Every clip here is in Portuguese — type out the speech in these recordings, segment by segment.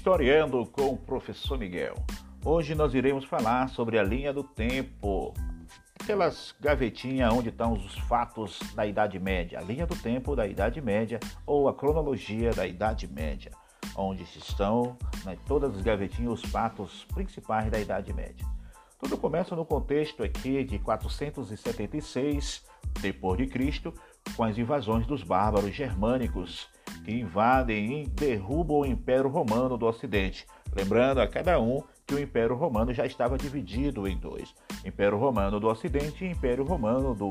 Historiando com o professor Miguel. Hoje nós iremos falar sobre a linha do tempo, aquelas gavetinhas onde estão os fatos da Idade Média, a linha do tempo da Idade Média ou a cronologia da Idade Média, onde estão né, todas as gavetinhas os fatos principais da Idade Média. Tudo começa no contexto aqui de 476 depois de Cristo, com as invasões dos bárbaros germânicos que invadem e derrubam o Império Romano do Ocidente. Lembrando a cada um que o Império Romano já estava dividido em dois: Império Romano do Ocidente e Império Romano do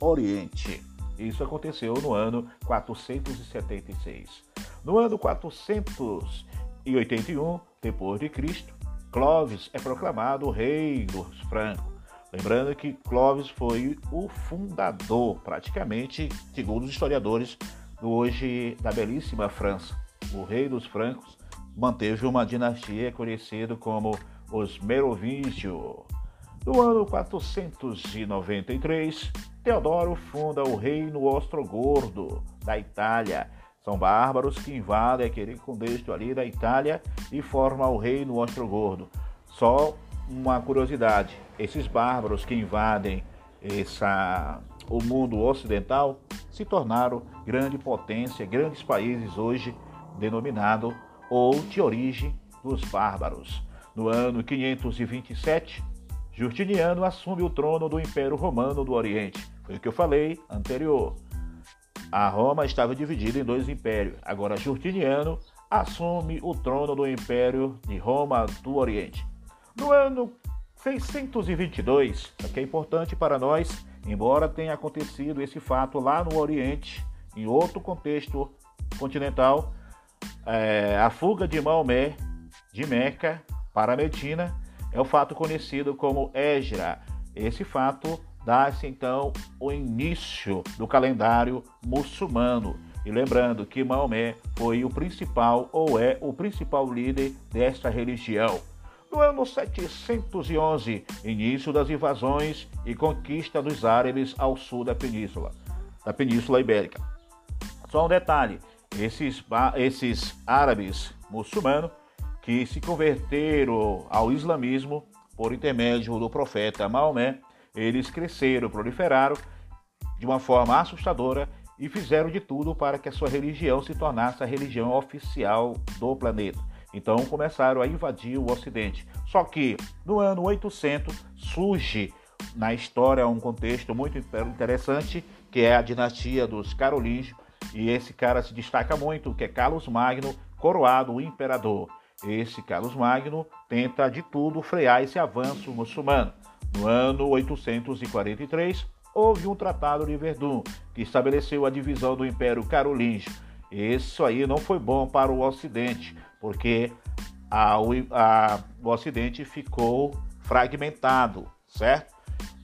Oriente. Isso aconteceu no ano 476. No ano 481 depois de Cristo, Clovis é proclamado rei dos francos. Lembrando que Clovis foi o fundador, praticamente, segundo os historiadores, hoje da belíssima França. O rei dos francos manteve uma dinastia conhecida como os Merovíngio. No ano 493, Teodoro funda o reino Ostrogordo da Itália. São bárbaros que invadem aquele contexto ali da Itália e formam o reino Ostrogordo. Só uma curiosidade: esses bárbaros que invadem essa, o mundo ocidental se tornaram grande potência, grandes países hoje denominado ou de origem dos bárbaros. No ano 527, Justiniano assume o trono do Império Romano do Oriente. Foi o que eu falei anterior. A Roma estava dividida em dois impérios. Agora Justiniano assume o trono do Império de Roma do Oriente. No ano 622, que é importante para nós, embora tenha acontecido esse fato lá no Oriente, em outro contexto continental, é, a fuga de Maomé de Meca para Medina é o fato conhecido como Égira. Esse fato dá-se então o início do calendário muçulmano. E lembrando que Maomé foi o principal ou é o principal líder desta religião. No ano 711, início das invasões e conquista dos árabes ao sul da península, da Península Ibérica. Só um detalhe: esses, esses árabes muçulmanos que se converteram ao islamismo por intermédio do profeta Maomé, eles cresceram, proliferaram de uma forma assustadora e fizeram de tudo para que a sua religião se tornasse a religião oficial do planeta. Então começaram a invadir o Ocidente. Só que no ano 800 surge na história um contexto muito interessante, que é a dinastia dos Carolíngios, e esse cara se destaca muito, que é Carlos Magno, coroado imperador. Esse Carlos Magno tenta de tudo frear esse avanço muçulmano. No ano 843, houve um tratado de Verdun, que estabeleceu a divisão do Império Carolíngio. Isso aí não foi bom para o Ocidente, porque a, a, o Ocidente ficou fragmentado, certo?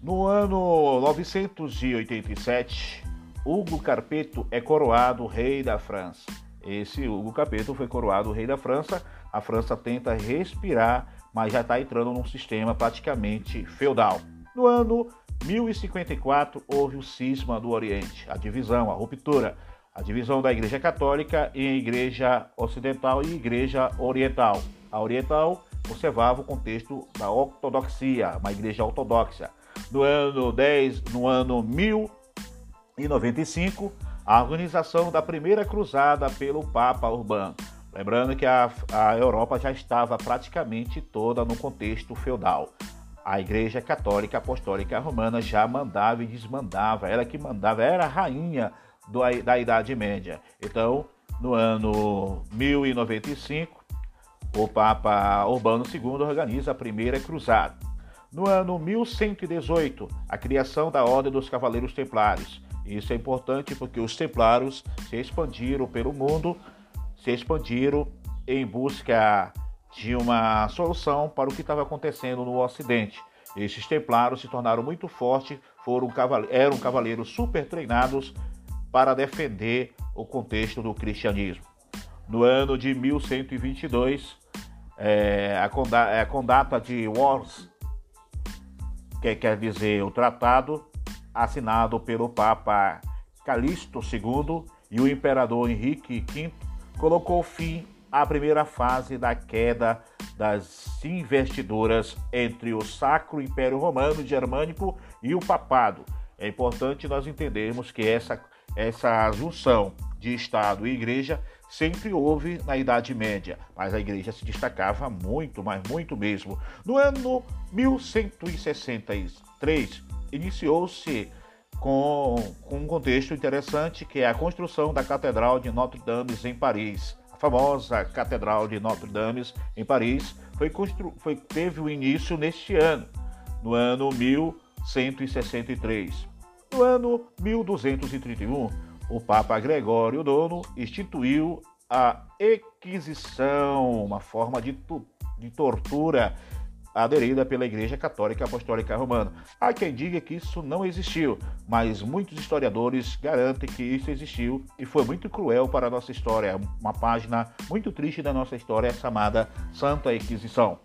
No ano 987, Hugo Carpeto é coroado rei da França. Esse Hugo Carpeto foi coroado rei da França. A França tenta respirar, mas já está entrando num sistema praticamente feudal. No ano 1054, houve o cisma do Oriente, a divisão, a ruptura a divisão da Igreja Católica em Igreja Ocidental e Igreja Oriental. A Oriental observava o contexto da ortodoxia, uma igreja ortodoxa. No ano 10, no ano 1095, a organização da primeira cruzada pelo Papa Urbano. Lembrando que a, a Europa já estava praticamente toda no contexto feudal. A Igreja Católica Apostólica Romana já mandava e desmandava, ela que mandava, era a rainha do, da Idade Média. Então, no ano 1095, o Papa Urbano II organiza a primeira cruzada. No ano 1118, a criação da Ordem dos Cavaleiros Templários. Isso é importante porque os Templários se expandiram pelo mundo, se expandiram em busca de uma solução para o que estava acontecendo no Ocidente. Esses Templários se tornaram muito fortes, foram eram cavaleiros super treinados para defender o contexto do cristianismo. No ano de 1122, é, a, condata, a condata de Worms, que quer dizer o tratado assinado pelo Papa Calixto II e o imperador Henrique V, colocou fim a primeira fase da queda das investiduras entre o Sacro Império Romano Germânico e o Papado. É importante nós entendermos que essa, essa junção de Estado e Igreja sempre houve na Idade Média, mas a Igreja se destacava muito, mas muito mesmo. No ano 1163, iniciou-se com, com um contexto interessante que é a construção da Catedral de Notre-Dame em Paris. A famosa Catedral de Notre-Dame em Paris foi, constru... foi teve o início neste ano, no ano 1163. No ano 1231, o Papa Gregório IX instituiu a Inquisição, uma forma de, de tortura aderida pela Igreja Católica Apostólica Romana. Há quem diga que isso não existiu, mas muitos historiadores garantem que isso existiu e foi muito cruel para a nossa história, uma página muito triste da nossa história chamada Santa Inquisição.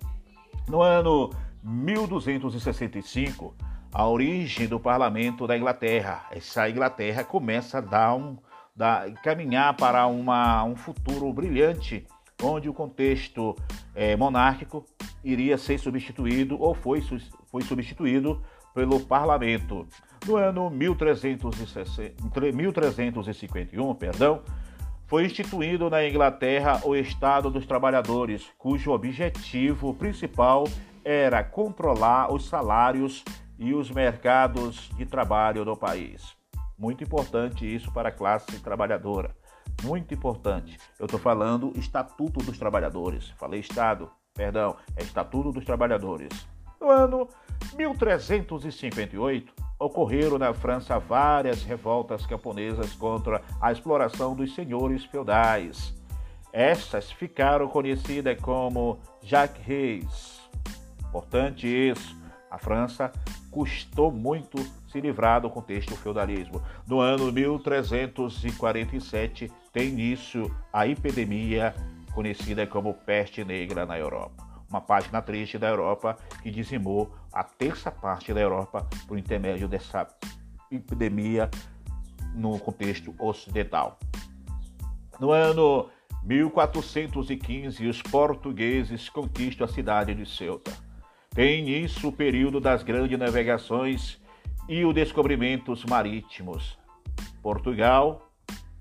No ano 1265, a origem do parlamento da Inglaterra. Essa Inglaterra começa a dar um, dar, caminhar para uma, um futuro brilhante, onde o contexto é, monárquico iria ser substituído ou foi, foi substituído pelo parlamento. No ano 1360, 1351, perdão, foi instituído na Inglaterra o Estado dos Trabalhadores, cujo objetivo principal era controlar os salários e os mercados de trabalho do país. Muito importante isso para a classe trabalhadora. Muito importante. Eu estou falando Estatuto dos Trabalhadores. Falei Estado, perdão, é Estatuto dos Trabalhadores. No ano 1358, ocorreram na França várias revoltas camponesas contra a exploração dos senhores feudais. Estas ficaram conhecidas como Jacques Reis. Importante isso. A França custou muito se livrar do contexto do feudalismo. No ano 1347 tem início a epidemia conhecida como peste negra na Europa. Uma página triste da Europa que dizimou a terça parte da Europa por intermédio dessa epidemia no contexto ocidental. No ano 1415, os portugueses conquistam a cidade de Ceuta. Tem início o período das grandes navegações e os descobrimentos marítimos. Portugal,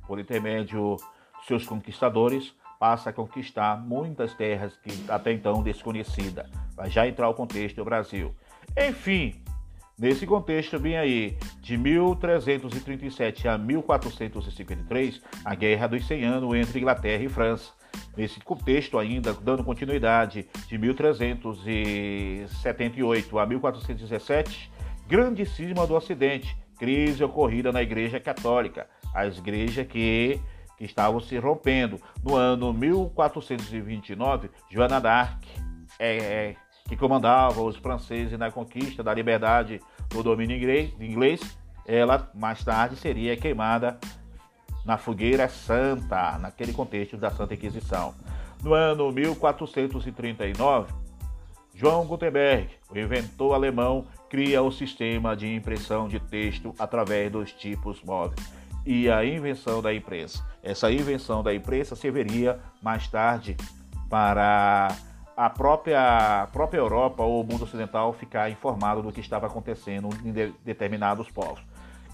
por intermédio de seus conquistadores, passa a conquistar muitas terras que até então desconhecidas. Vai já entrar o contexto do Brasil. Enfim, nesse contexto bem aí, de 1337 a 1453, a Guerra dos 100 Anos entre Inglaterra e França Nesse contexto, ainda dando continuidade de 1378 a 1417, grande cisma do Ocidente, crise ocorrida na Igreja Católica, as igrejas que, que estavam se rompendo. No ano 1429, Joana d'Arc, é, é, que comandava os franceses na conquista da liberdade do domínio inglês, ela mais tarde seria queimada na fogueira santa, naquele contexto da Santa Inquisição. No ano 1439, João Gutenberg, o inventor alemão, cria o sistema de impressão de texto através dos tipos móveis e a invenção da imprensa. Essa invenção da imprensa serviria mais tarde para a própria, a própria Europa ou o mundo ocidental ficar informado do que estava acontecendo em de, determinados povos.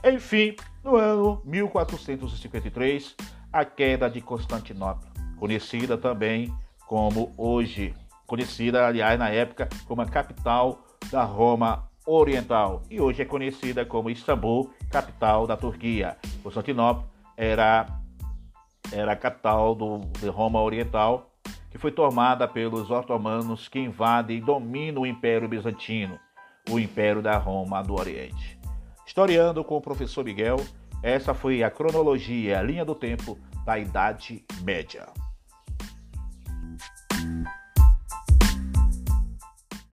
Enfim, no ano 1453, a queda de Constantinopla, conhecida também como hoje, conhecida, aliás, na época, como a capital da Roma Oriental e hoje é conhecida como Istambul, capital da Turquia. Constantinopla era, era a capital do, de Roma Oriental, que foi tomada pelos otomanos que invadem e dominam o Império Bizantino, o Império da Roma do Oriente. Historiando com o professor Miguel, essa foi a cronologia, a linha do tempo da Idade Média.